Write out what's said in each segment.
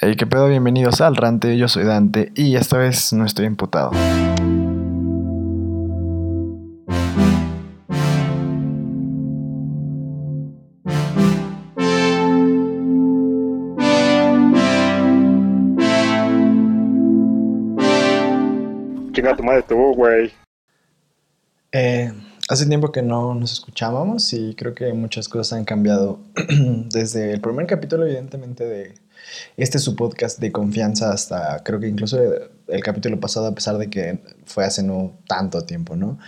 Hey, qué pedo, bienvenidos al Rante, yo soy Dante y esta vez no estoy imputado. Chinga tu madre tú, güey. Eh, hace tiempo que no nos escuchábamos y creo que muchas cosas han cambiado desde el primer capítulo, evidentemente, de este su podcast de confianza hasta creo que incluso el capítulo pasado, a pesar de que fue hace no tanto tiempo, ¿no?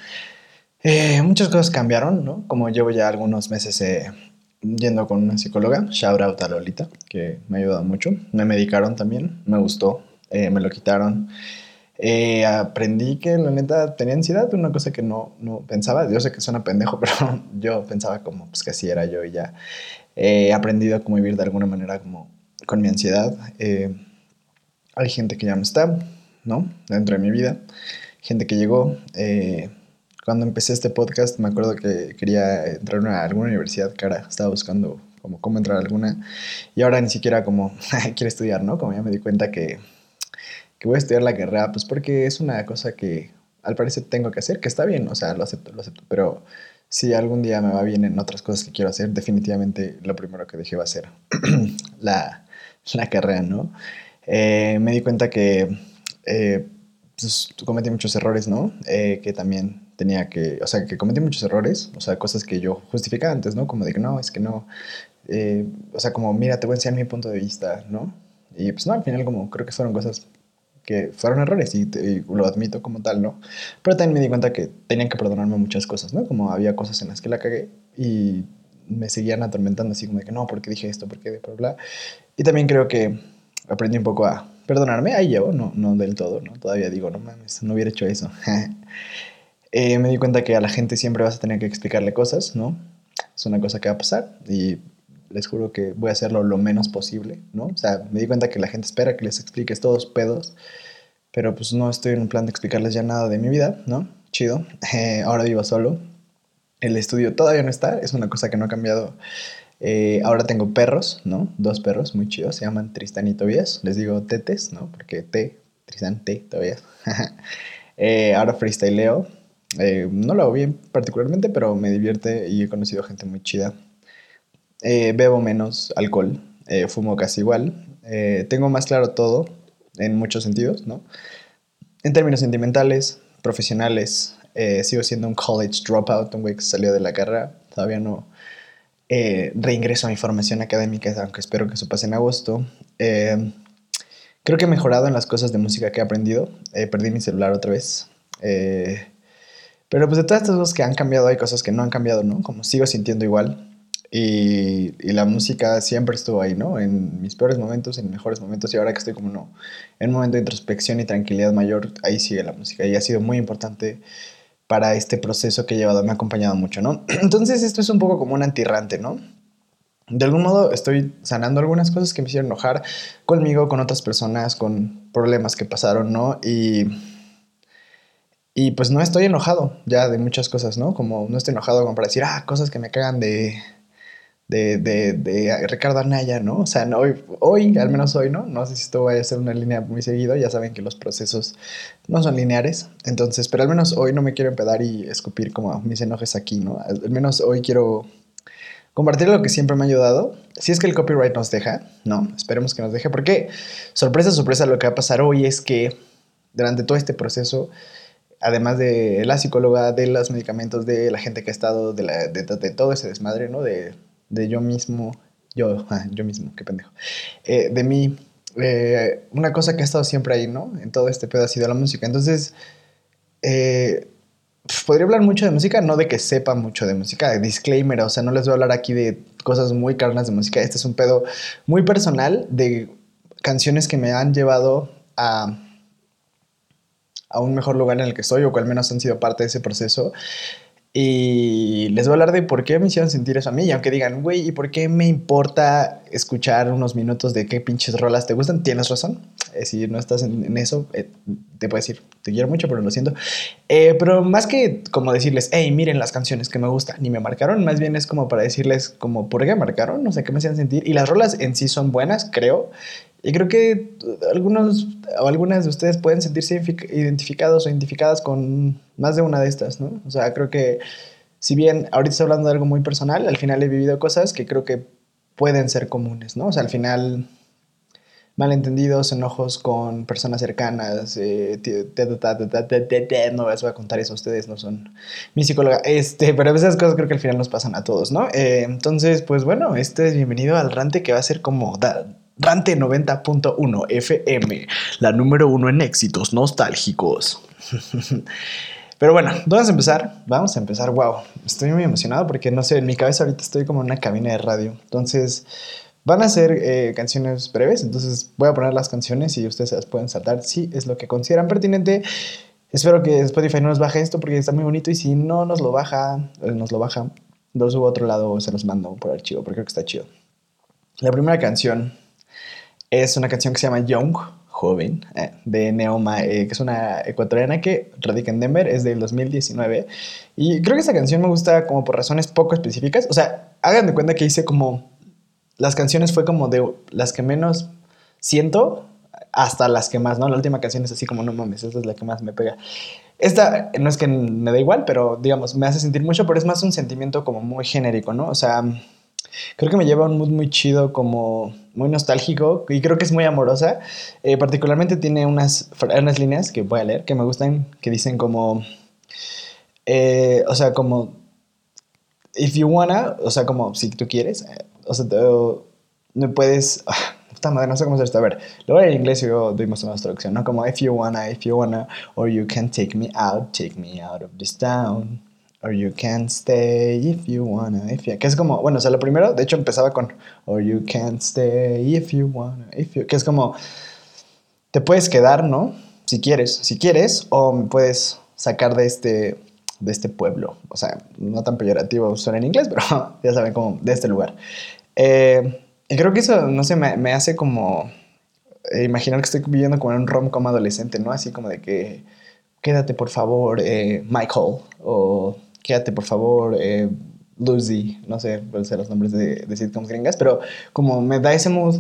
Eh, muchas cosas cambiaron, ¿no? Como llevo ya algunos meses eh, yendo con una psicóloga, shout out a Lolita, que me ha ayudado mucho. Me medicaron también, me gustó, eh, me lo quitaron. aprendí que la neta tenía ansiedad, una cosa que no, no pensaba. Yo sé que suena pendejo, pero yo pensaba como pues, que así era yo y ya he aprendido a cómo vivir de alguna manera como con mi ansiedad. Eh, hay gente que ya no está, ¿no? Dentro de mi vida. Gente que llegó. Eh, cuando empecé este podcast me acuerdo que quería entrar a alguna universidad cara. Estaba buscando como cómo entrar a alguna. Y ahora ni siquiera como quiero estudiar, ¿no? Como ya me di cuenta que, que voy a estudiar la carrera, pues porque es una cosa que al parecer tengo que hacer, que está bien, o sea, lo acepto, lo acepto, pero si algún día me va bien en otras cosas que quiero hacer, definitivamente lo primero que dejé va a ser la, la carrera, ¿no? Eh, me di cuenta que eh, pues, cometí muchos errores, ¿no? Eh, que también tenía que, o sea, que cometí muchos errores, o sea, cosas que yo justificaba antes, ¿no? Como de que no, es que no, o sea, como, mira, te voy a enseñar mi punto de vista, ¿no? Y pues no, al final como creo que fueron cosas que fueron errores y, lo admito como tal, ¿no? Pero también me di cuenta que tenían que perdonarme muchas cosas, ¿no? Como había cosas en las que la cagué y me seguían atormentando así como de que no, ¿por qué dije esto? ¿Por qué? Bla, bla. Y también creo que aprendí un poco a perdonarme. Ahí llevo, no, no del todo, ¿no? Todavía digo, no mames, no hubiera hecho eso. eh, me di cuenta que a la gente siempre vas a tener que explicarle cosas, ¿no? Es una cosa que va a pasar y les juro que voy a hacerlo lo menos posible, ¿no? O sea, me di cuenta que la gente espera que les expliques todos pedos, pero pues no estoy en un plan de explicarles ya nada de mi vida, ¿no? Chido. Eh, ahora vivo solo, el estudio todavía no está, es una cosa que no ha cambiado. Eh, ahora tengo perros, ¿no? Dos perros muy chidos, se llaman Tristan y Tobias. Les digo tetes, ¿no? Porque T, Tristan, T, Tobias. eh, ahora freestyleo. Eh, no lo hago bien particularmente, pero me divierte y he conocido gente muy chida. Eh, bebo menos alcohol, fumo casi igual. Tengo más claro todo en muchos sentidos, ¿no? En términos sentimentales, profesionales, sigo siendo un college dropout, un güey que salió de la carrera. Todavía no eh, reingreso a mi formación académica, aunque espero que eso pase en agosto. Eh, creo que he mejorado en las cosas de música que he aprendido. perdí mi celular otra vez. Eh, pero pues de todas estas cosas que han cambiado, hay cosas que no han cambiado, ¿no? Como sigo sintiendo igual. Y, y, la música siempre estuvo ahí, ¿no? En mis peores momentos, en mejores momentos, y ahora que estoy como no, en un momento de introspección y tranquilidad mayor, ahí sigue la música. Y ha sido muy importante para este proceso que he llevado, me ha acompañado mucho, ¿no? Entonces esto es un poco como un antirrante, ¿no? De algún modo estoy sanando algunas cosas que me hicieron enojar conmigo, con otras personas, con problemas que pasaron, ¿no? Y, y pues no estoy enojado ya de muchas cosas, ¿no? Como no estoy enojado como para decir, ah, cosas que me cagan de, de, de, de, Ricardo Anaya, ¿no? O sea, hoy, hoy, al menos hoy, ¿no? No sé si esto vaya a ser una línea muy seguido, ya saben que los procesos no son lineares, entonces, pero al menos hoy no me quiero empedar y escupir como mis enojes aquí, ¿no? Al, al menos hoy quiero compartir lo que siempre me ha ayudado, si es que el copyright nos deja, ¿no? Esperemos que nos deje, porque sorpresa, sorpresa, lo que va a pasar hoy es que durante todo este proceso además de la psicóloga, de los medicamentos, de la gente que ha estado, de, la, de, de todo ese desmadre, ¿no? De de yo mismo, yo, ah, yo mismo, qué pendejo, eh, de mí, eh, una cosa que ha estado siempre ahí, ¿no? En todo este pedo ha sido la música. Entonces, eh, podría hablar mucho de música, no de que sepa mucho de música, disclaimer, o sea, no les voy a hablar aquí de cosas muy carnas de música, este es un pedo muy personal de canciones que me han llevado a a un mejor lugar en el que estoy o que al menos han sido parte de ese proceso y les voy a hablar de por qué me hicieron sentir eso a mí. Y aunque digan, güey, ¿y por qué me importa escuchar unos minutos de qué pinches rolas te gustan? Tienes razón. Eh, si no estás en, eso, eh, te puedo decir, te quiero mucho, pero lo siento. Eh, pero más que como decirles, hey, miren las canciones que me gustan, ni me marcaron, más bien es como para decirles, como, ¿por qué marcaron? No sé qué me hacían sentir. Y las rolas en sí son buenas, creo. Y creo que algunos o algunas de ustedes pueden sentirse identificados o identificadas con más de una de estas, ¿no? O sea, creo que si bien ahorita estoy hablando de algo muy personal, al final he vivido cosas que creo que pueden ser comunes, ¿no? O sea, al final malentendidos, enojos con personas cercanas, no les voy a contar eso a ustedes, no son mi psicóloga, este, pero esas cosas creo que al final nos pasan a todos, ¿no? Eh, entonces, pues bueno, este es bienvenido al Rante que va a ser como Rante 90.1 FM, la número uno en éxitos nostálgicos. Pero bueno, vamos a empezar. Vamos a empezar. Wow, estoy muy emocionado porque no sé, en mi cabeza ahorita estoy como en una cabina de radio. Entonces, van a ser eh, canciones breves. Entonces, voy a poner las canciones y ustedes las pueden saltar si es lo que consideran pertinente. Espero que Spotify no nos baje esto porque está muy bonito y si no nos lo baja, eh, nos lo baja, lo subo a otro lado o se los mando por archivo porque creo que está chido. La primera canción es una canción que se llama Young, joven, eh, de Neoma, eh, que es una ecuatoriana que radica en Denver, es del 2019. Y creo que esta canción me gusta como por razones poco específicas. O sea, hagan de cuenta que hice como... Las canciones fue como de las que menos siento hasta las que más, ¿no? La última canción es así como, no mames, esta es la que más me pega. Esta no es que me da igual, pero digamos, me hace sentir mucho, pero es más un sentimiento como muy genérico, ¿no? O sea, Creo que me lleva un mood muy chido, como muy nostálgico y creo que es muy amorosa. Eh, particularmente tiene unas, unas líneas que voy a leer que me gustan, que dicen como, eh, o sea, como, if you wanna, o sea, como si tú quieres, eh, o sea, no puedes... Ah, puta madre, no sé cómo hacer esto. A ver, a en inglés y luego doy más traducción, ¿no? Como if you wanna, if you wanna, or you can take me out, take me out of this town. Or you can stay if you wanna, if you... Que es como, bueno, o sea, lo primero, de hecho empezaba con Or you can stay if you wanna, if you... Que es como, te puedes quedar, ¿no? Si quieres, si quieres, o me puedes sacar de este, de este pueblo. O sea, no tan peyorativo suena en inglés, pero ya saben, como de este lugar. Eh, y creo que eso, no sé, me, me hace como eh, imaginar que estoy viviendo como en un rom-com adolescente, ¿no? Así como de que, quédate por favor, eh, Michael, o quédate por favor, eh, Lucy, no sé cuáles son los nombres de, de, sitcoms gringas, pero como me da ese mood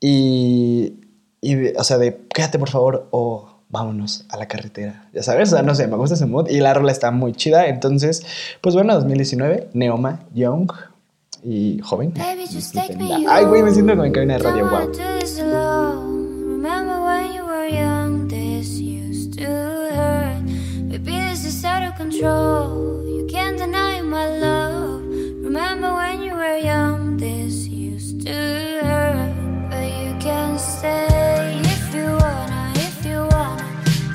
y, y, o sea, de quédate por favor o vámonos a la carretera, ya sabes, o sea, no sé, me gusta ese mood y la rola está muy chida, entonces, pues bueno, 2019, Neoma, Young y joven. Ay, güey, me siento como en cabina de radio, wow. Control. You can't deny my love. Remember when you were young, this used to hurt. But you can stay if you wanna, if you wanna.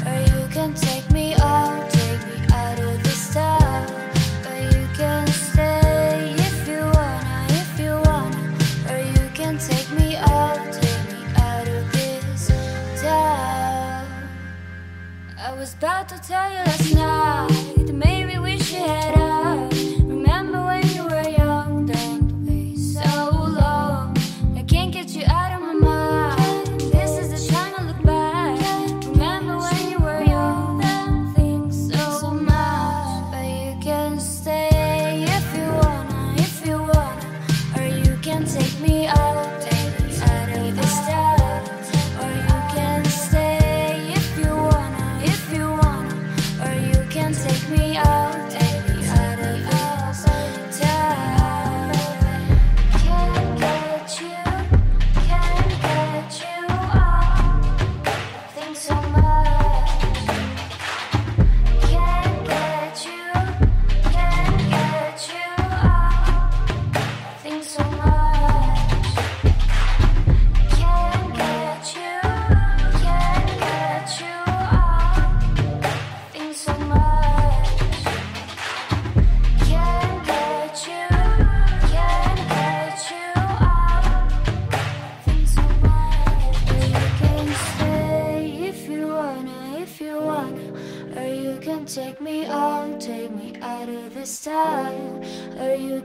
Or you can take me out, take me out of this town. But you can stay if you wanna, if you wanna. Or you can take me out, take me out of this town. I was about to tell you last night.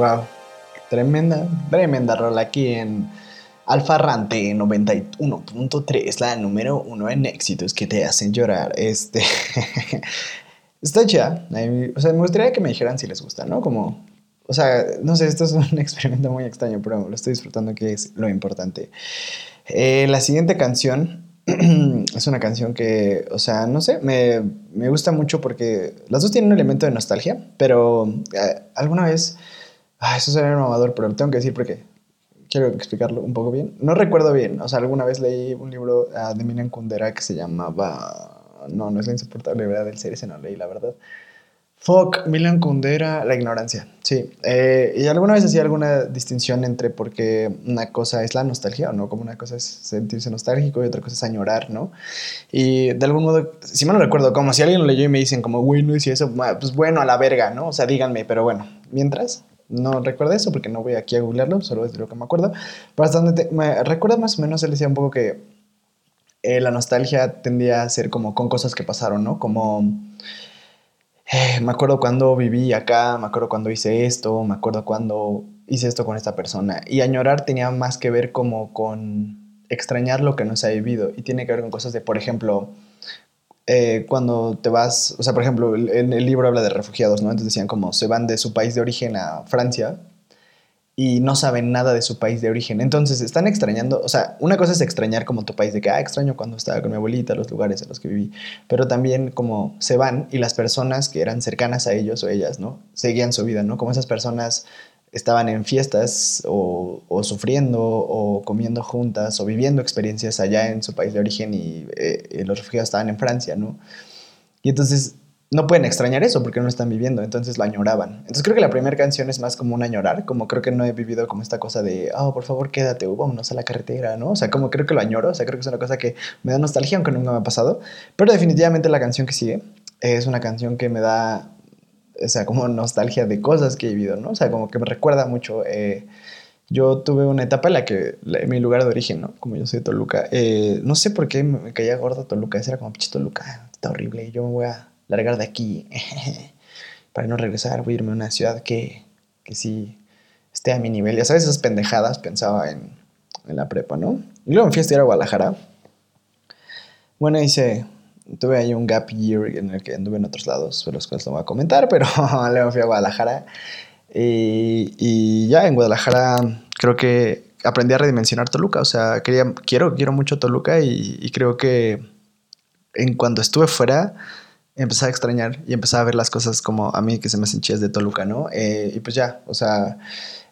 Wow, tremenda, tremenda rola aquí en Alfarrante 91.3, la número uno en éxitos que te hacen llorar. Este. Está chida. O sea, me gustaría que me dijeran si les gusta, ¿no? Como. O sea, no sé, esto es un experimento muy extraño, pero lo estoy disfrutando, que es lo importante. Eh, la siguiente canción es una canción que, o sea, no sé, me, me, gusta mucho porque las dos tienen un elemento de nostalgia, pero eh, alguna vez. Ah, eso sería innovador, pero lo tengo que decir porque quiero explicarlo un poco bien. No recuerdo bien, o sea, alguna vez leí un libro uh, de Milan Kundera que se llamaba... No, no es la insoportable verdad del ser, ese no leí, la verdad. Fuck, Milan Kundera, la ignorancia, sí. Eh, y alguna vez hacía alguna distinción entre porque una cosa es la nostalgia, ¿o no? Como una cosa es sentirse nostálgico y otra cosa es añorar, ¿no? Y de algún modo, si mal no recuerdo, como si alguien lo leyó y me dicen como, güey, no hice eso, pues bueno, a la verga, ¿no? O sea, díganme, pero bueno, mientras, no recuerdo eso porque no voy aquí a googlearlo, solo es de lo que me acuerdo. Hasta donde me recuerdo más o menos, él decía un poco que eh, la nostalgia tendía a ser como con cosas que pasaron, ¿no? Como eh, me acuerdo cuando viví acá, me acuerdo cuando hice esto, me acuerdo cuando hice esto con esta persona. Y añorar tenía más que ver como con extrañar lo que no se ha vivido y tiene que ver con cosas de, por ejemplo, eh, cuando te vas, o sea, por ejemplo, el libro habla de refugiados, ¿no? Entonces decían como se van de su país de origen a Francia y no saben nada de su país de origen. Entonces están extrañando, o sea, una cosa es extrañar como tu país, de que, ah, extraño cuando estaba con mi abuelita, los lugares en los que viví, pero también como se van y las personas que eran cercanas a ellos o ellas, ¿no? Seguían su vida, ¿no? Como esas personas estaban en fiestas o, sufriendo o comiendo juntas o viviendo experiencias allá en su país de origen y eh, los refugiados estaban en Francia, ¿no? Y entonces no pueden extrañar eso porque no están viviendo, entonces lo añoraban. Entonces creo que la primera canción es más como un añorar, como creo que no he vivido como esta cosa de, oh, por favor quédate, o vámonos a la carretera, ¿no? O sea, como creo que lo añoro, o sea, creo que es una cosa que me da nostalgia, aunque nunca me ha pasado, pero definitivamente la canción que sigue es una canción que me da o sea, como nostalgia de cosas que he vivido, ¿no? O sea, como que me recuerda mucho. Eh, yo tuve una etapa en la que, mi lugar de origen, ¿no? Como yo soy Toluca, eh, no sé por qué me caía gorda Toluca, ese era como, pinche Toluca, está horrible, yo me voy a largar de aquí para no regresar, voy a irme a una ciudad que, que sí esté a mi nivel. Ya sabes, esas pendejadas pensaba en, en la prepa, ¿no? Y luego me fui a estudiar a Guadalajara. Bueno, hice tuve ahí un gap year en el que anduve en otros lados, de los cuales no voy a comentar, pero luego fui a Guadalajara. Y, y, ya en Guadalajara creo que aprendí a redimensionar Toluca. O sea, quería, quiero, quiero mucho Toluca y, creo que en cuando estuve fuera empecé a extrañar y empecé a ver las cosas como a mí que se me hacen chidas de Toluca, ¿no? Eh, y pues ya, o sea,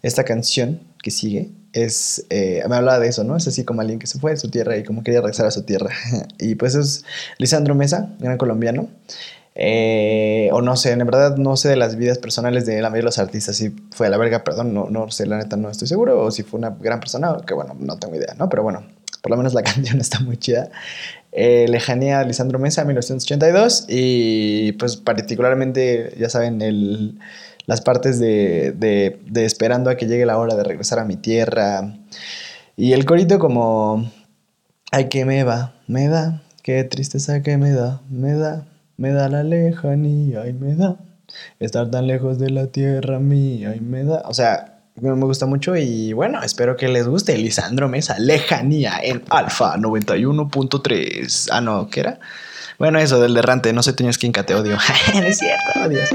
esta canción que sigue es, eh, me hablaba de eso, ¿no? Es así como alguien que se fue de su tierra y como quería regresar a su tierra. y pues es Lisandro Mesa, gran colombiano. Eh, o no sé, en verdad no sé de las vidas personales de la mayoría de los artistas, si fue a la verga, perdón, no, no sé, la neta no estoy seguro, o si fue una gran persona, que bueno, no tengo idea, ¿no? Pero bueno, por lo menos la canción está muy chida. Eh, Lejanía Lisandro Mesa, 1982, y pues particularmente, ya saben, el las partes de, de, esperando a que llegue la hora de regresar a mi tierra. Y el corito como, ay que me va, me da, qué tristeza que me da, me da, me da la lejanía y me da. Estar tan lejos de la tierra mía y me da. O sea, me gusta mucho y bueno, espero que les guste. Lisandro Mesa, lejanía en Alfa 91.3. Ah, no, ¿qué era? Bueno, eso del derrante, no sé, Toño Skin, te odio. es cierto, adiós.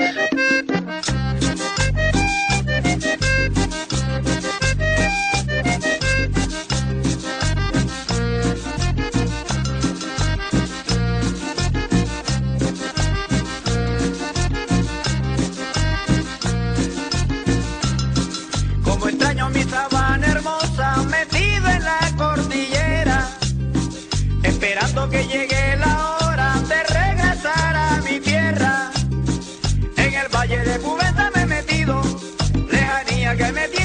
que me tiene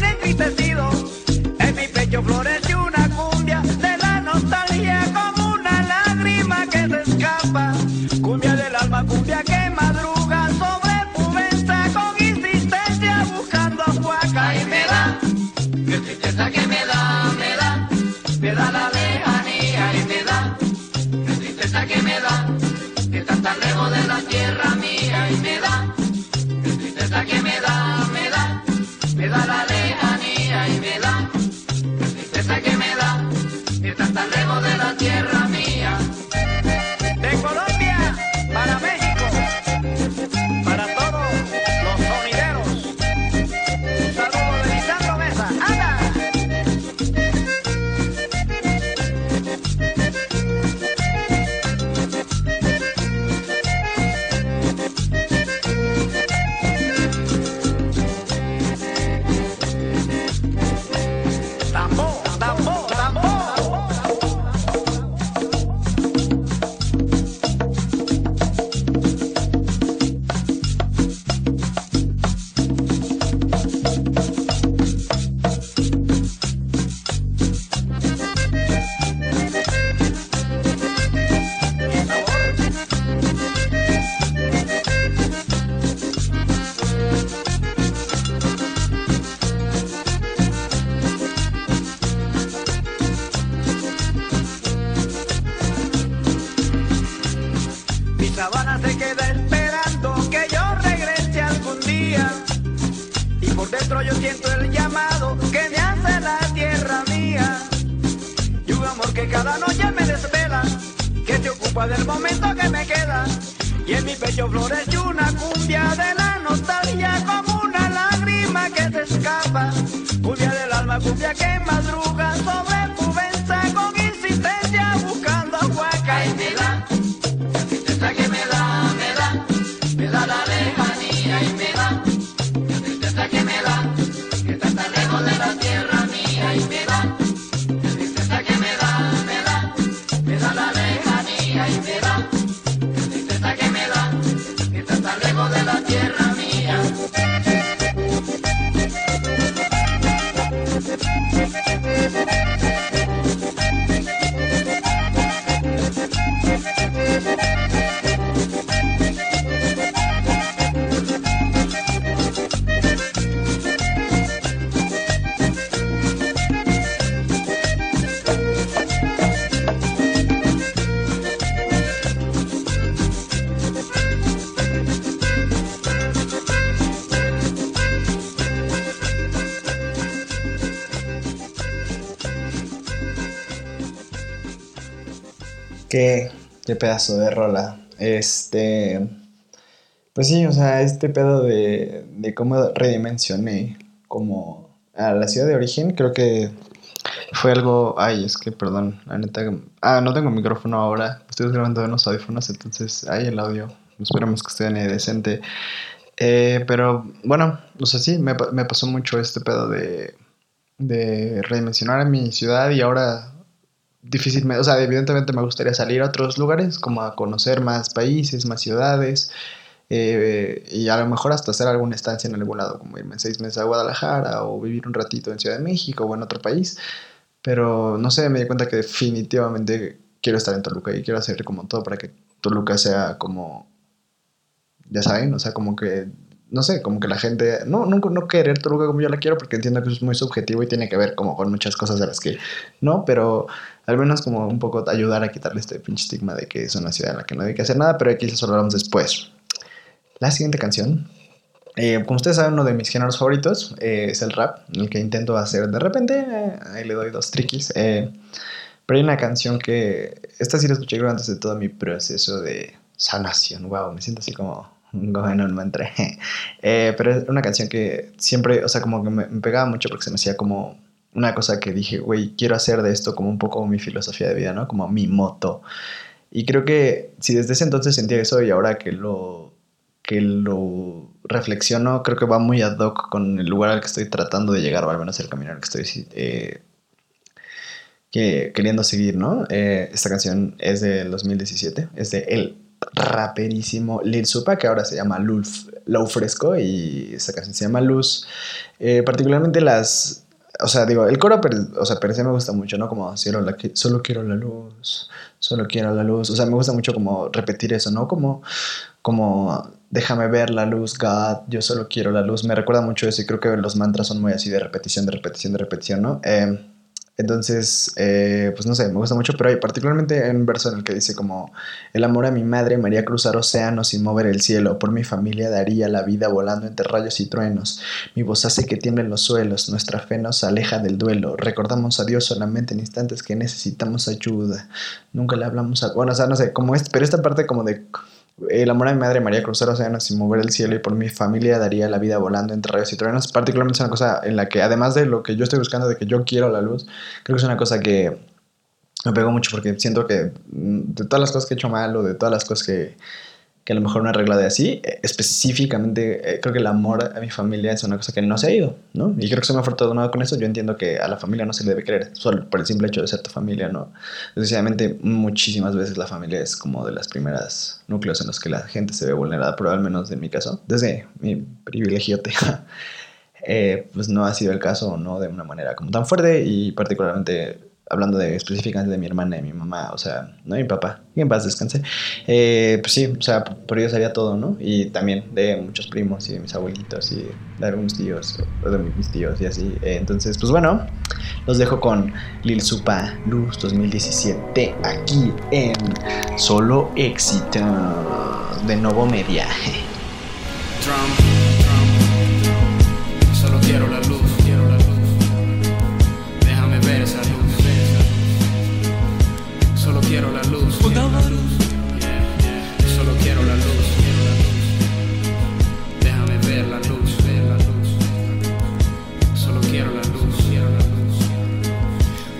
Qué, qué pedazo de rola. Este. Pues sí, o sea, este pedo de, de cómo redimensioné como a la ciudad de origen, creo que fue algo. Ay, es que perdón, la neta. Ah, no tengo micrófono ahora. Estoy grabando en los audífonos, entonces ahí el audio. Esperamos que esté decente. Eh, pero bueno, o sea, sí, me, me pasó mucho este pedo de, de redimensionar mi ciudad y ahora difícilmente, o sea, evidentemente me gustaría salir a otros lugares, como a conocer más países, más ciudades, eh, y a lo mejor hasta hacer alguna estancia en algún lado, como irme seis meses a Guadalajara o vivir un ratito en Ciudad de México o en otro país. Pero no sé, me di cuenta que definitivamente quiero estar en Toluca y quiero hacer como todo para que Toluca sea como, ya saben, o sea, como que, no sé, como que la gente, no, no, no querer como yo la quiero, porque entiendo que es muy subjetivo y tiene que ver como con muchas cosas de las que no, pero al menos como un poco ayudar a quitarle este pinche estigma de que es una ciudad en la que no hay que hacer nada, pero aquí eso lo hablamos después. La siguiente canción, eh, como ustedes saben, uno de mis géneros favoritos eh, es el rap, el que intento hacer de repente, eh, ahí le doy dos triquis, eh, pero hay una canción que, esta sí la escuché creo antes de todo mi proceso de sanación, wow, me siento así como como en un mantra, Eh, pero es una canción que siempre, o sea, como que me, me pegaba mucho porque se me hacía como una cosa que dije, güey, quiero hacer de esto como un poco mi filosofía de vida, ¿no? Como mi moto. Y creo que si desde ese entonces sentía eso y ahora que lo, que lo reflexiono, creo que va muy ad hoc con el lugar al que estoy tratando de llegar, o al menos el camino al que estoy eh, que, queriendo seguir, ¿no? Eh, esta canción es del 2017, es de el raperísimo Lil Supa, que ahora se llama Lulf, Low Fresco, y esta canción se llama Luz. Eh, particularmente las, o sea, digo, el coro, per, o sea, per se me gusta mucho, ¿no? Como solo, la, solo quiero la luz, solo quiero la luz. O sea, me gusta mucho como repetir eso, ¿no? Como, como déjame ver la luz, God, yo solo quiero la luz. Me recuerda mucho eso y creo que los mantras son muy así de repetición, de repetición, de repetición, ¿no? Eh, entonces, eh, pues no sé, me gusta mucho, pero hay particularmente un verso en el que dice como, el amor a mi madre me haría cruzar océanos y mover el cielo, por mi familia daría la vida volando entre rayos y truenos, mi voz hace que tiemblen los suelos, nuestra fe nos aleja del duelo, recordamos a Dios solamente en instantes que necesitamos ayuda, nunca le hablamos a... Bueno, o sea, no sé, como es, pero esta parte como de... El amor a mi madre me haría cruzar océanos y mover el cielo y por mi familia daría la vida volando entre rayos y truenos. Particularmente es una cosa en la que, además de lo que yo estoy buscando, de que yo quiero la luz, creo que es una cosa que me pegó mucho porque siento que de todas las cosas que he hecho mal o de todas las cosas que, que a lo mejor he arreglado de así, específicamente eh, creo que el amor a mi familia es una cosa que no se ha ido, ¿no? Y creo que se me ha afortunado con eso. Yo entiendo que a la familia no se le debe querer solo por el simple hecho de ser tu familia, ¿no? Desgraciadamente, muchísimas veces la familia es como de las primeras núcleos en los que la gente se ve vulnerada, pero al menos en mi caso, desde mi privilegio, eh, pues no ha sido el caso, no de una manera como tan fuerte y particularmente hablando de específicamente de mi hermana y mi mamá, o sea, no mi papá, que en paz descanse, eh, pues sí, o sea, por ellos haría todo, ¿no? Y también de muchos primos y de mis abuelitos y de algunos tíos, de mis tíos y así. Eh, entonces, pues bueno, los dejo con Lil Supa Luz 2017 aquí en Solo Éxito de Novo Media. Drum, la luz. Solo quiero la luz. Déjame ver la luz, ver la luz. Solo quiero la luz, quiero la luz.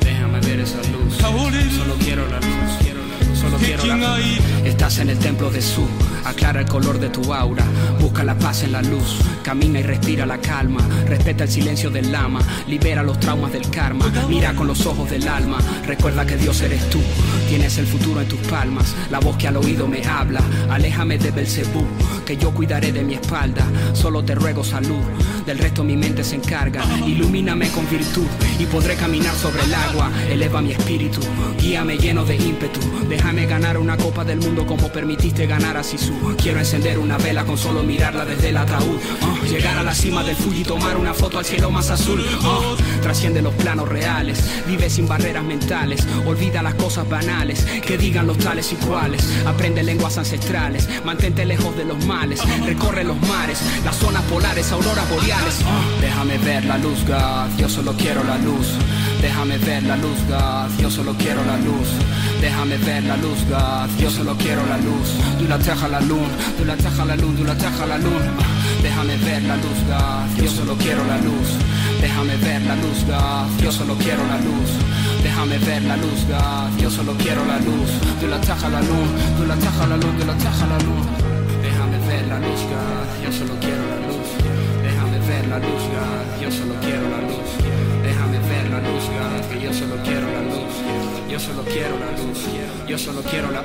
Déjame ver esa luz. Solo quiero la luz. Solo quiero la luz. Estás en el templo de Su, aclara el color de tu aura, busca la paz en la luz, camina y respira la calma, respeta el silencio del lama, libera los traumas del karma, mira con los ojos del alma, recuerda que Dios eres tú, tienes el futuro en tus palmas, la voz que al oído me habla, aléjame de Belcebú, que yo cuidaré de mi espalda, solo te ruego salud, del resto mi mente se encarga, ilumíname con virtud y podré caminar sobre el agua, eleva mi espíritu, guíame lleno de ímpetu, déjame ganar una copa del mundo como permitiste ganar a Sisu, quiero encender una vela con solo mirarla desde el ataúd, Ah, llegar a la cima del Fuji y tomar una foto al cielo más azul, Ah, trasciende los planos reales, vive sin barreras mentales, olvida las cosas banales, que digan los tales y cuales, aprende lenguas ancestrales, mantente lejos de los males, recorre los mares, las zonas polares, auroras boreales, déjame ver la luz, God, yo solo quiero la luz, déjame ver la luz, God, yo solo quiero la luz. Déjame ver la luz, God, yo solo quiero la luz. Du la teja la luz, du la teja la luz, du la teja la luz. Déjame ver la luz, God, yo solo quiero la luz. Déjame ver la luz, God, yo solo quiero la luz. Déjame ver la luz, God, yo solo quiero la luz. Du la teja la luz, du la teja la luz, du la teja la luz. Déjame ver la luz, God, yo solo quiero la luz. Déjame ver la luz, God, yo solo quiero la luz. Luz, yo solo quiero la luz. Yo solo quiero la luz, yo solo quiero la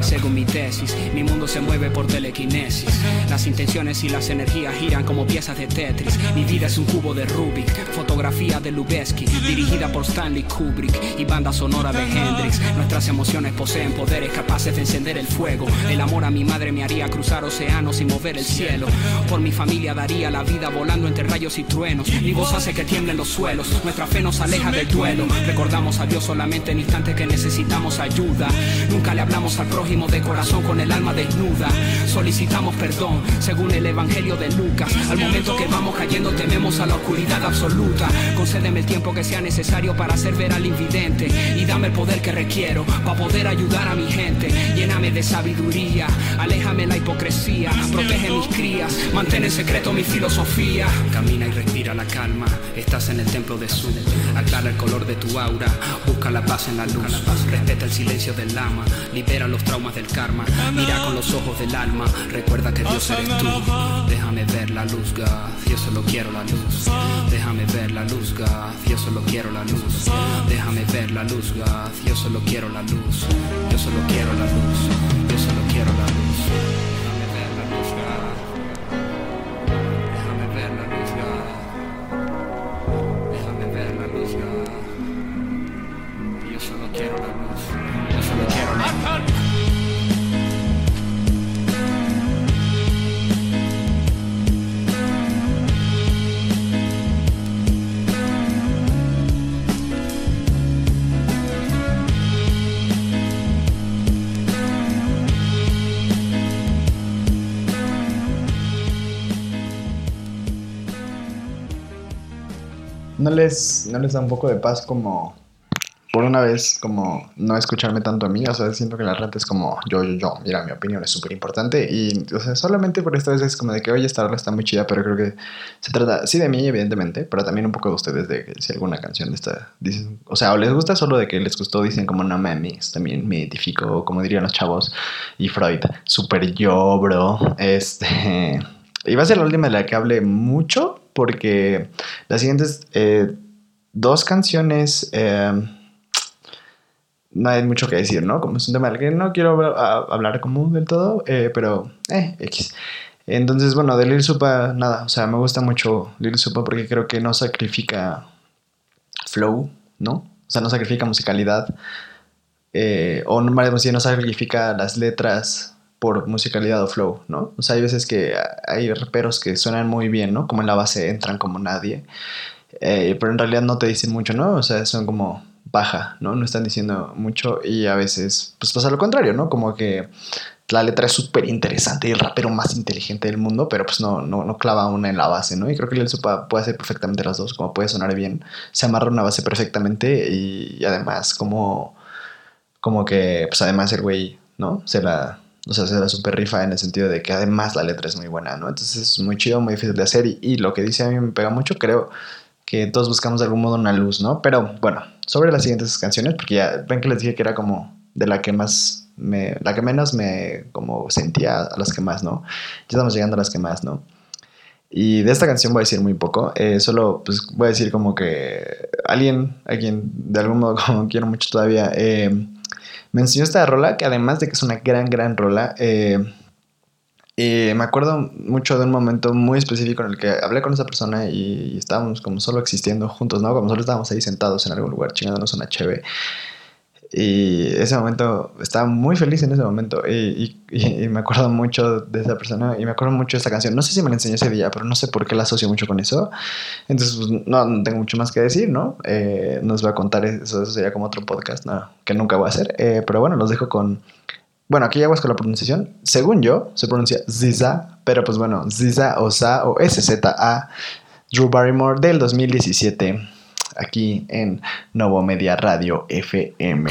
Según mi tesis, mi mundo se mueve por telequinesis. Las intenciones y las energías giran como piezas de Tetris. Mi vida es un cubo de Rubik, fotografía de Lubeski, dirigida por Stanley Kubrick y banda sonora de Hendrix. Nuestras emociones poseen poderes capaces de encender el fuego. El amor a mi madre me haría cruzar océanos y mover el cielo. Por mi familia daría la vida volando entre rayos y truenos. Mi voz hace que tiemblen los suelos. Nuestra fe nos aleja del duelo. Recordamos a Dios solamente en instantes que necesitamos ayuda. Nunca le hablamos al prójimo de corazón con el alma desnuda. Solicitamos perdón según el Evangelio de Lucas. Al momento que vamos cayendo tememos a la oscuridad absoluta. Concédeme el tiempo que sea necesario para hacer ver al invidente. Y dame el poder que requiero para poder ayudar a mi gente. Lléname de sabiduría. Aléjame la hipocresía. Protege mis crías. Mantén en secreto mi filosofía. Camina y respira la calma. Estás en el templo de Su. Aclara el color de tu aura. Busca la paz en la luz. Respeta el silencio del lama. Libera los traumas del karma. Mira con los ojos del alma. Recuerda que Dios eres tú. Déjame ver la luz, God. Yo solo quiero la luz. Déjame ver la luz, God. Yo solo quiero la luz. Déjame ver la luz, God. Yo solo quiero la luz. Yo solo quiero la luz. ¿No les, ¿No les da un poco de paz como, por una vez, como no escucharme tanto a mí? O sea, siento que la rata es como yo, yo, yo. Mira, mi opinión es súper importante. Y, o sea, solamente por esta vez es como de que, oye, esta rola está muy chida, pero creo que se trata, sí, de mí, evidentemente, pero también un poco de ustedes, de si alguna canción de esta, dicen, o sea, o les gusta solo de que les gustó, dicen como, no mames, también me identifico, como dirían los chavos, y Freud, súper yo, bro. Este. Y va a ser la última de la que hable mucho, porque las siguientes eh, dos canciones eh, no hay mucho que decir, ¿no? Como es un tema del que no quiero hablar, como del todo, eh, pero eh, X. Entonces, bueno, de Lil Supa, nada, o sea, me gusta mucho Lil Supa porque creo que no sacrifica flow, ¿no? O sea, no sacrifica musicalidad, o no, más bien no sacrifica las letras por musicalidad o flow, ¿no? O sea, hay veces que hay raperos que suenan muy bien, ¿no? Como en la base entran como nadie, eh, pero en realidad no te dicen mucho, ¿no? O sea, son como baja, ¿no? No están diciendo mucho y a veces, pues pasa lo contrario, ¿no? Como que la letra es súper interesante y el rapero más inteligente del mundo, pero pues no, no, no clava una en la base, ¿no? Y creo que Lil Supa puede hacer perfectamente las dos, como puede sonar bien, se amarra una base perfectamente y, y además como, como que, pues además el güey, ¿no? Se la, o sea, se la super rifa en el sentido de que además la letra es muy buena, ¿no? Entonces es muy chido, muy difícil de hacer y, y lo que dice a mí me pega mucho, creo que todos buscamos de algún modo una luz, ¿no? Pero bueno, sobre las siguientes canciones, porque ya ven que les dije que era como de la que más me, la que menos me como sentía, a las que más, ¿no? Ya estamos llegando a las que más, ¿no? Y de esta canción voy a decir muy poco, eh, solo pues voy a decir como que alguien a quien de algún modo como quiero mucho todavía, eh, me enseñó esta rola, que además de que es una gran, gran rola, eh, y me acuerdo mucho de un momento muy específico en el que hablé con esa persona y, estábamos como solo existiendo juntos, ¿no? Como solo estábamos ahí sentados en algún lugar chingándonos una cheve. Y ese momento, estaba muy feliz en ese momento. Y, me acuerdo mucho de esa persona y me acuerdo mucho de esta canción. No sé si me la enseñó ese día, pero no sé por qué la asocio mucho con eso. Entonces, pues, no, no, tengo mucho más que decir, ¿no? Eh, nos va a contar eso, eso sería como otro podcast, ¿no? Que nunca voy a hacer. Eh, pero bueno, los dejo con. Bueno, aquí ya con la pronunciación. Según yo, se pronuncia Ziza, pero pues bueno, Ziza o Sa o SZA, Drew Barrymore del 2017 aquí en Novo Media Radio FM.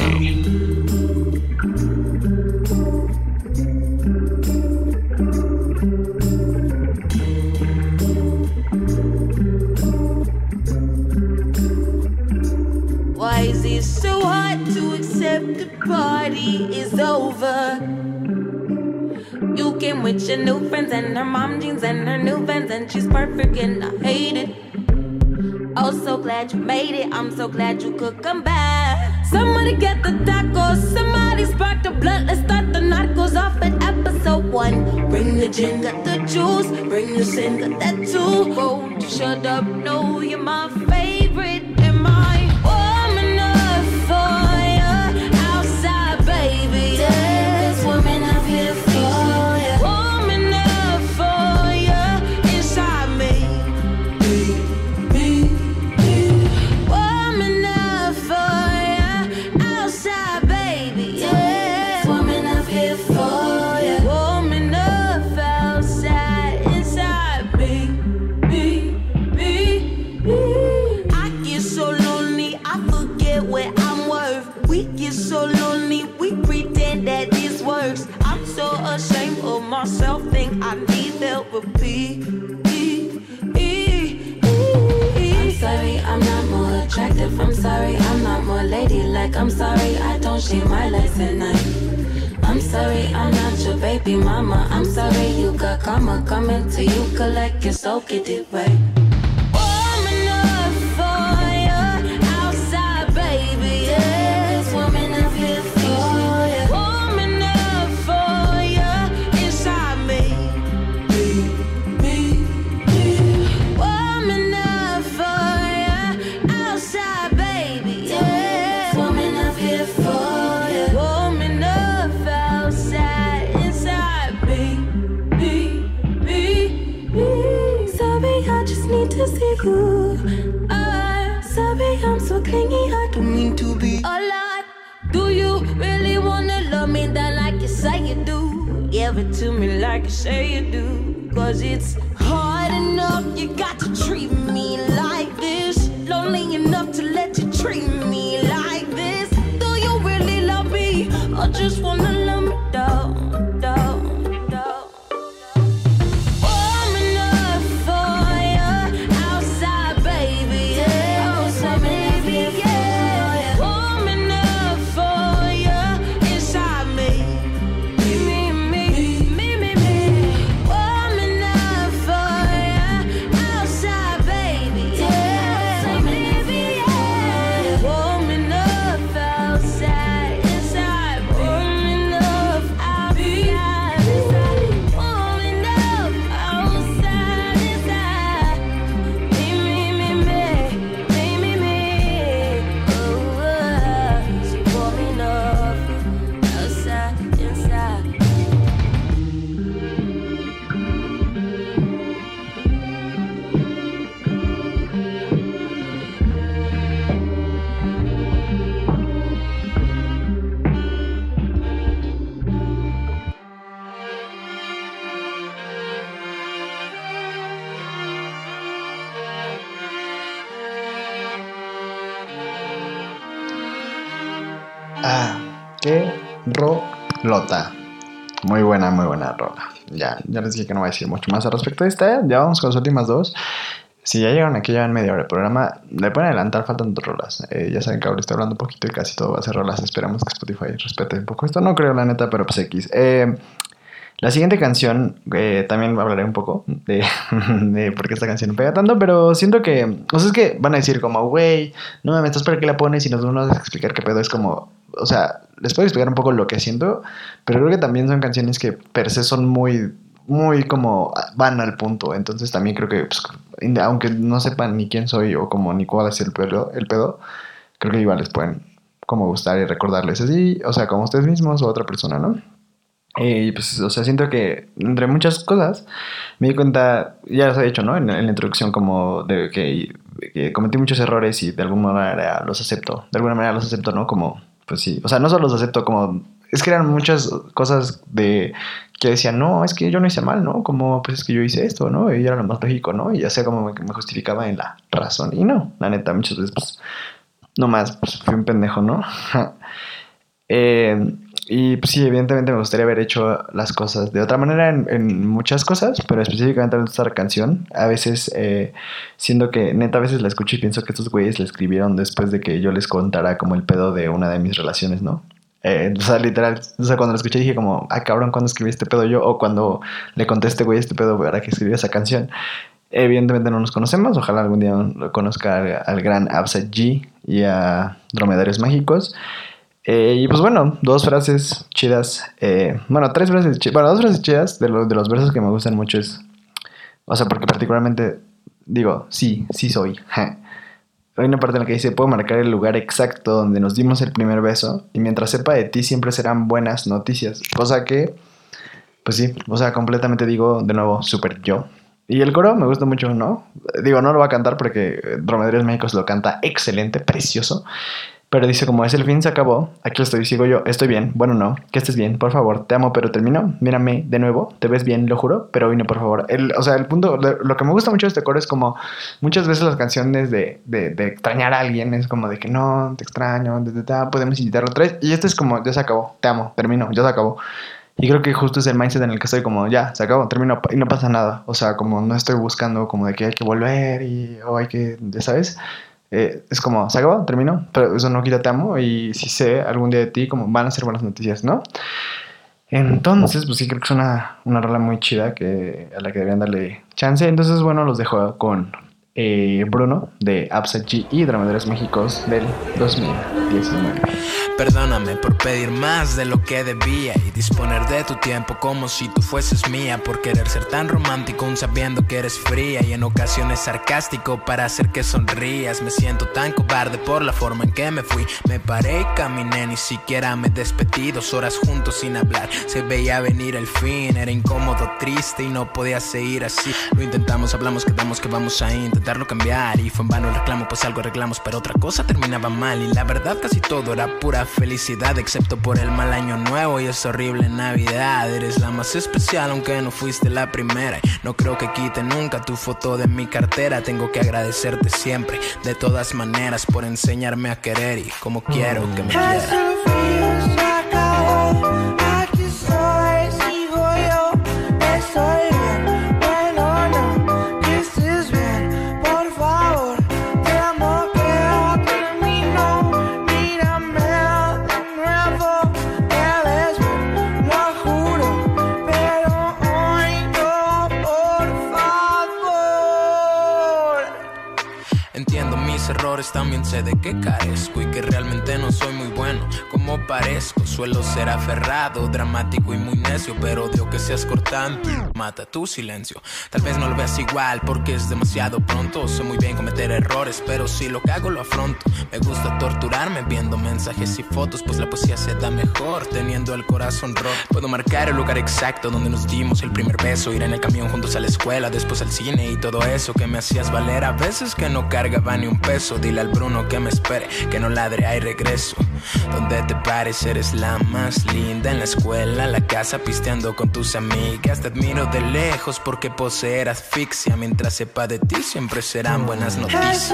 Why is it so hard to accept the party is over? You came with your new friends and her mom jeans and her new vans and she's perfect and I hate it. Oh, so glad you made it. I'm so glad you could come back. Somebody get the tacos. Somebody spark the blood. Let's start the narcos off at episode one. Bring the gin, got the juice. Bring the sin, got that too. Oh, you shut up? No, you're my favorite. Am I attractive. I'm sorry, I'm not more ladylike. I'm sorry, I don't shave my legs at night. I'm sorry, I'm not your baby mama. I'm sorry, you got karma coming to you. Collect your soul, get it right. You. Uh, sorry, I'm so clingy. I don't mean to be a lot. Do you really wanna love me that like you say you do? Give it to me like you say you do. Cause it's hard enough, you got to treat me like this. Lonely enough to let you treat me like this. Do you really love me? Or just wanna Ya, les dije que no voy a decir mucho más al respecto de esta. Ya vamos con las últimas dos. Si ya llegaron aquí, ya en media hora de programa, le pueden adelantar, faltan dos rolas. Eh, ya saben que ahora estoy hablando un poquito y casi todo va a ser rolas. Esperamos que Spotify respete un poco esto. No creo, la neta, pero pues X. Eh, la siguiente canción, eh, también hablaré un poco de, de por qué esta canción no pega tanto, pero siento que, o sea, es que van a decir como, güey, no me estás para qué la pones y nos vamos a explicar qué pedo. Es como, o sea, les puedo explicar un poco lo que siento, pero creo que también son canciones que per se son muy, muy como, van al punto. Entonces también creo que, pues, aunque no sepan ni quién soy o como ni cuál es el pedo, el pedo, creo que igual les pueden como gustar y recordarles así, o sea, como ustedes mismos o otra persona, ¿no? Eh, Y pues, o sea, siento que entre muchas cosas me di cuenta, ya les he dicho, ¿no? En, en la introducción, como de que, que cometí muchos errores y de alguna manera los acepto. De alguna manera los acepto, ¿no? Como, pues sí. O sea, no solo los acepto como. Es que eran muchas cosas de que decían, no, es que yo no hice mal, ¿no? Como, pues es que yo hice esto, ¿no? Y era lo más lógico, ¿no? Y ya sea como me, me justificaba en la razón. Y no, la neta, muchas veces, pues, no más, pues fui un pendejo, ¿no? eh. Y pues sí, evidentemente me gustaría haber hecho las cosas de otra manera en, muchas cosas, pero específicamente en esta canción, a veces eh, siendo que neta a veces la escucho y pienso que estos güeyes la escribieron después de que yo les contara como el pedo de una de mis relaciones, ¿no? Eh, o sea, literal, o sea, cuando la escuché dije como, ah, cabrón, ¿cuándo escribí este pedo yo? O cuando le este güey este pedo para que escribió esa canción. Evidentemente no nos conocemos, ojalá algún día lo conozca al, gran Absa G y a Dromedarios Mágicos. Eh, y pues bueno, dos frases chidas. eh, bueno, tres frases chidas. Bueno, dos frases chidas de, lo- de los versos que me gustan mucho es. O sea, porque particularmente digo, sí, sí soy. ja. Hay una parte en la que dice: Puedo marcar el lugar exacto donde nos dimos el primer beso. Y mientras sepa de ti, siempre serán buenas noticias. Cosa que, pues sí, o sea, completamente digo de nuevo, súper yo. Y el coro me gusta mucho, ¿no? Digo, no lo va a cantar porque Dromedarios Méxicos lo canta excelente, precioso. Pero dice como es el fin, se acabó. Aquí estoy, sigo yo. Estoy bien. Bueno, no. Que estés bien. Por favor. Te amo, pero termino. Mírame de nuevo. Te ves bien, lo juro. Pero hoy no, por favor. El, o sea, el punto... Lo, que me gusta mucho de este coro es como... Muchas veces las canciones de, de, de extrañar a alguien es como de que no, te extraño. de, de, de, podemos intentarlo otra vez. Y este es como, ya se acabó. Te amo. Termino. Ya se acabó. Y creo que justo es el mindset en el que estoy como, ya, se acabó, termino y no pasa nada. O sea, como no estoy buscando como de que hay que volver y o hay que, ya sabes. Eh, es como, se acabó, terminó, pero eso no quita te amo y si sé algún día de ti, como van a ser buenas noticias, ¿no? Entonces, pues sí, creo que es una, una rola muy chida que, a la que deberían darle chance. Entonces, bueno, los dejo con eh, Bruno de G y Dramaderos Méxicos del 2019. Perdóname por pedir más de lo que debía y disponer de tu tiempo como si tú fueses mía. Por querer ser tan romántico, aún sabiendo que eres fría y en ocasiones sarcástico para hacer que sonrías. Me siento tan cobarde por la forma en que me fui. Me paré y caminé, ni siquiera me despedí. Dos horas juntos sin hablar, se veía venir el fin. Era incómodo, triste y no podía seguir así. Lo intentamos, hablamos, quedamos que vamos a intentarlo cambiar. Y fue en vano el reclamo, pues algo arreglamos, pero otra cosa terminaba mal. Y la verdad, casi todo era pura felicidad, excepto por el mal año nuevo y esa horrible Navidad. Eres la más especial, aunque no fuiste la primera. Y No creo que quite nunca tu foto de mi cartera. Tengo que agradecerte siempre, de todas maneras, por enseñarme a querer y como quiero que me quieras. De qué carezco Suelo ser aferrado, dramático y muy necio, pero odio que seas cortante. Mata tu silencio. Tal vez no lo veas igual porque es demasiado pronto. Sé muy bien cometer errores, pero si lo hago lo afronto. Me gusta torturarme viendo mensajes y fotos, pues la poesía se da mejor teniendo el corazón roto. Puedo marcar el lugar exacto donde nos dimos el primer beso, ir en el camión juntos a la escuela, después al cine y todo eso que me hacías valer. A veces que no cargaba ni un peso. Dile al Bruno que me espere, que no ladre, hay regreso. Donde te pares, eres la más linda en la escuela, la casa, pisteando con tus amigas. Te admiro de lejos porque poseer asfixia. Mientras sepa de ti, siempre serán buenas noticias.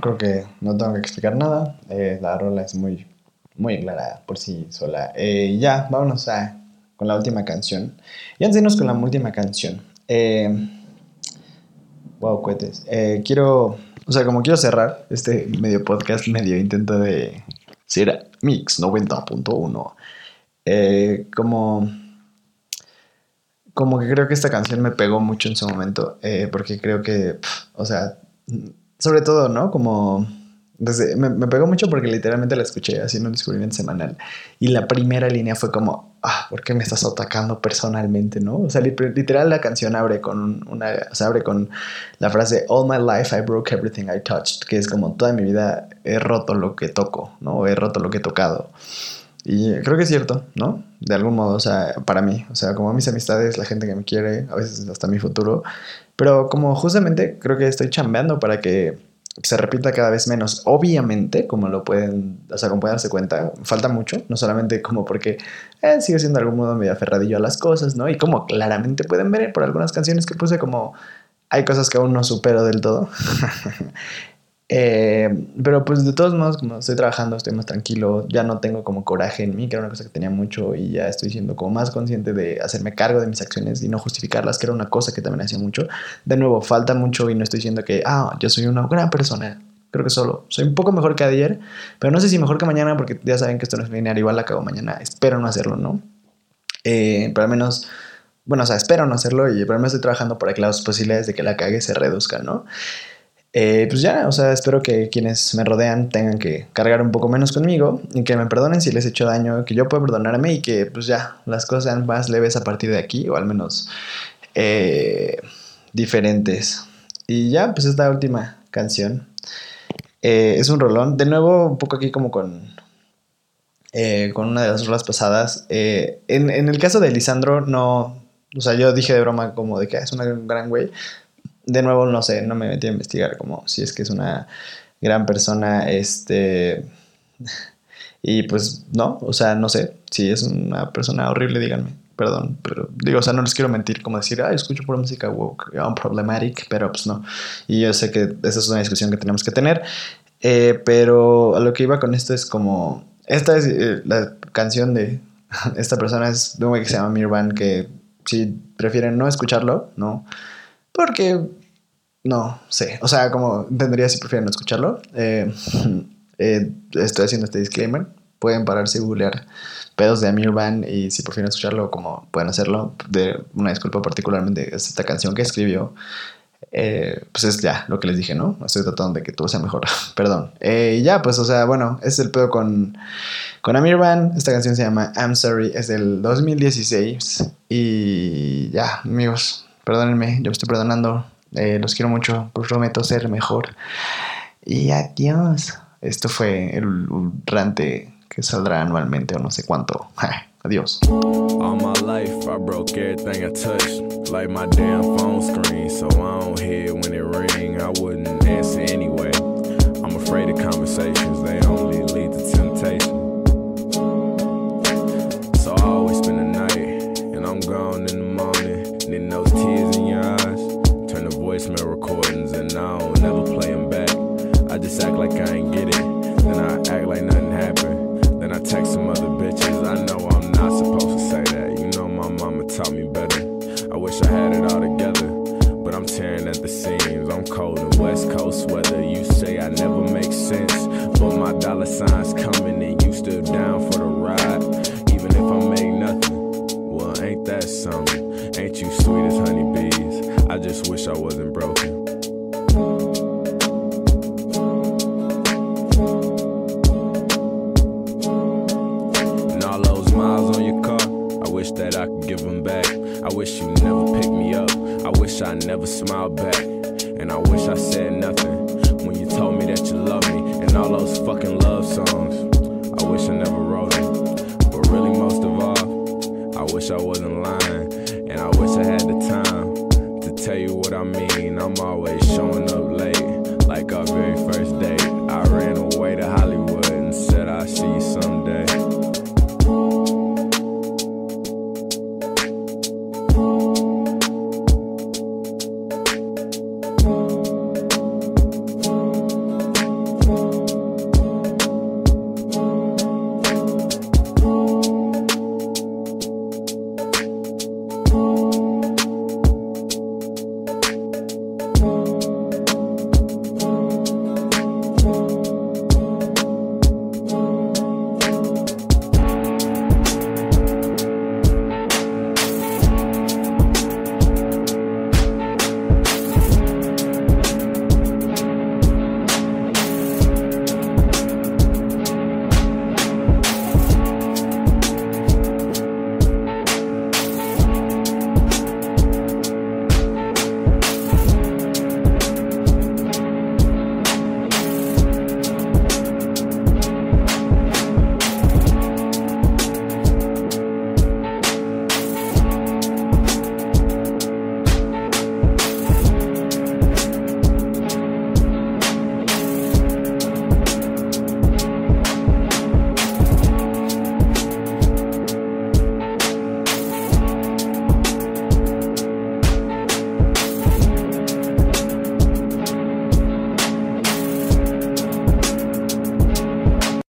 Creo que no tengo que explicar nada. Eh, la rola es muy, muy clara por sí sola. Eh, ya, vámonos a, con la última canción. Y antes de irnos con la última canción. Eh, wow, cohetes. Eh, quiero, o sea, como quiero cerrar este medio podcast, medio intento de ser Mix 90.1. Eh, como como que creo que esta canción me pegó mucho en su momento, porque creo que, o sea, sobre todo, ¿no? Como, desde, me, me pegó mucho porque literalmente la escuché haciendo un descubrimiento semanal y la primera línea fue como, ah, ¿por qué me estás atacando personalmente, no? O sea, li- literal la canción abre con un- una, abre con la frase, All my life I broke everything I touched, que es como, toda mi vida he roto lo que toco, ¿no? He roto lo que he tocado. Y creo que es cierto, ¿no? De algún modo, o sea, para mí, o sea, como mis amistades, la gente que me quiere, a veces hasta mi futuro, pero como justamente creo que estoy chambeando para que se repita cada vez menos. Obviamente, como lo pueden, o sea, como pueden darse cuenta, falta mucho, no solamente como porque eh, sigo siendo de algún modo medio aferradillo a las cosas, ¿no? Y como claramente pueden ver por algunas canciones que puse como hay cosas que aún no supero del todo. Eh, pero pues de todos modos, como estoy trabajando, estoy más tranquilo, ya no tengo como coraje en mí, que era una cosa que tenía mucho y ya estoy siendo como más consciente de hacerme cargo de mis acciones y no justificarlas, que era una cosa que también hacía mucho. De nuevo, falta mucho y no estoy diciendo que, ah, yo soy una gran persona. Creo que solo soy un poco mejor que ayer, pero no sé si mejor que mañana, porque ya saben que esto no es lineal, igual la cago mañana. Espero no hacerlo, ¿no? Eh, pero al menos, bueno, o sea, espero no hacerlo y pero menos estoy trabajando para que las posibilidades de que la cague se reduzcan, ¿no? Eh, pues ya, o sea, espero que quienes me rodean tengan que cargar un poco menos conmigo y que me perdonen si les he hecho daño, que yo pueda perdonarme y que pues ya las cosas sean más leves a partir de aquí o al menos eh, diferentes. Y ya, pues esta última canción eh, es un rolón. De nuevo, un poco aquí como con, con una de las rolas pasadas. En, en el caso de Lisandro, no, o sea, yo dije de broma como de que "Ah, es una gran güey de nuevo no sé, no me metí a investigar como si es que es una gran persona, este, y pues no, o sea, no sé, si es una persona horrible, díganme, perdón, pero digo, o sea, no les quiero mentir como decir, ah, escucho pura música woke, unproblematic, pero pues no, y yo sé que esa es una discusión que tenemos que tener, eh, pero a lo que iba con esto es como, esta es eh, la canción de esta persona, es de un güey que se llama Mirvan, que si prefieren no escucharlo, no, porque no sé, o sea, como entendería si prefieren no escucharlo. Eh, eh, estoy haciendo este disclaimer. Pueden pararse y googlear pedos de Amir Van y si prefieren escucharlo, como pueden hacerlo. De una disculpa particularmente es esta canción que escribió. Eh, pues es ya lo que les dije, ¿no? Estoy tratando de que todo sea mejor. Perdón. Y ya, pues, o sea, bueno, ese es el pedo con, con Amir Van. Esta canción se llama I'm Sorry, es del 2016. Y ya, amigos, perdónenme, yo me estoy perdonando. Eh, los quiero mucho, prometo ser mejor. Y adiós. Esto fue el rante que saldrá anualmente o no sé cuánto. adiós.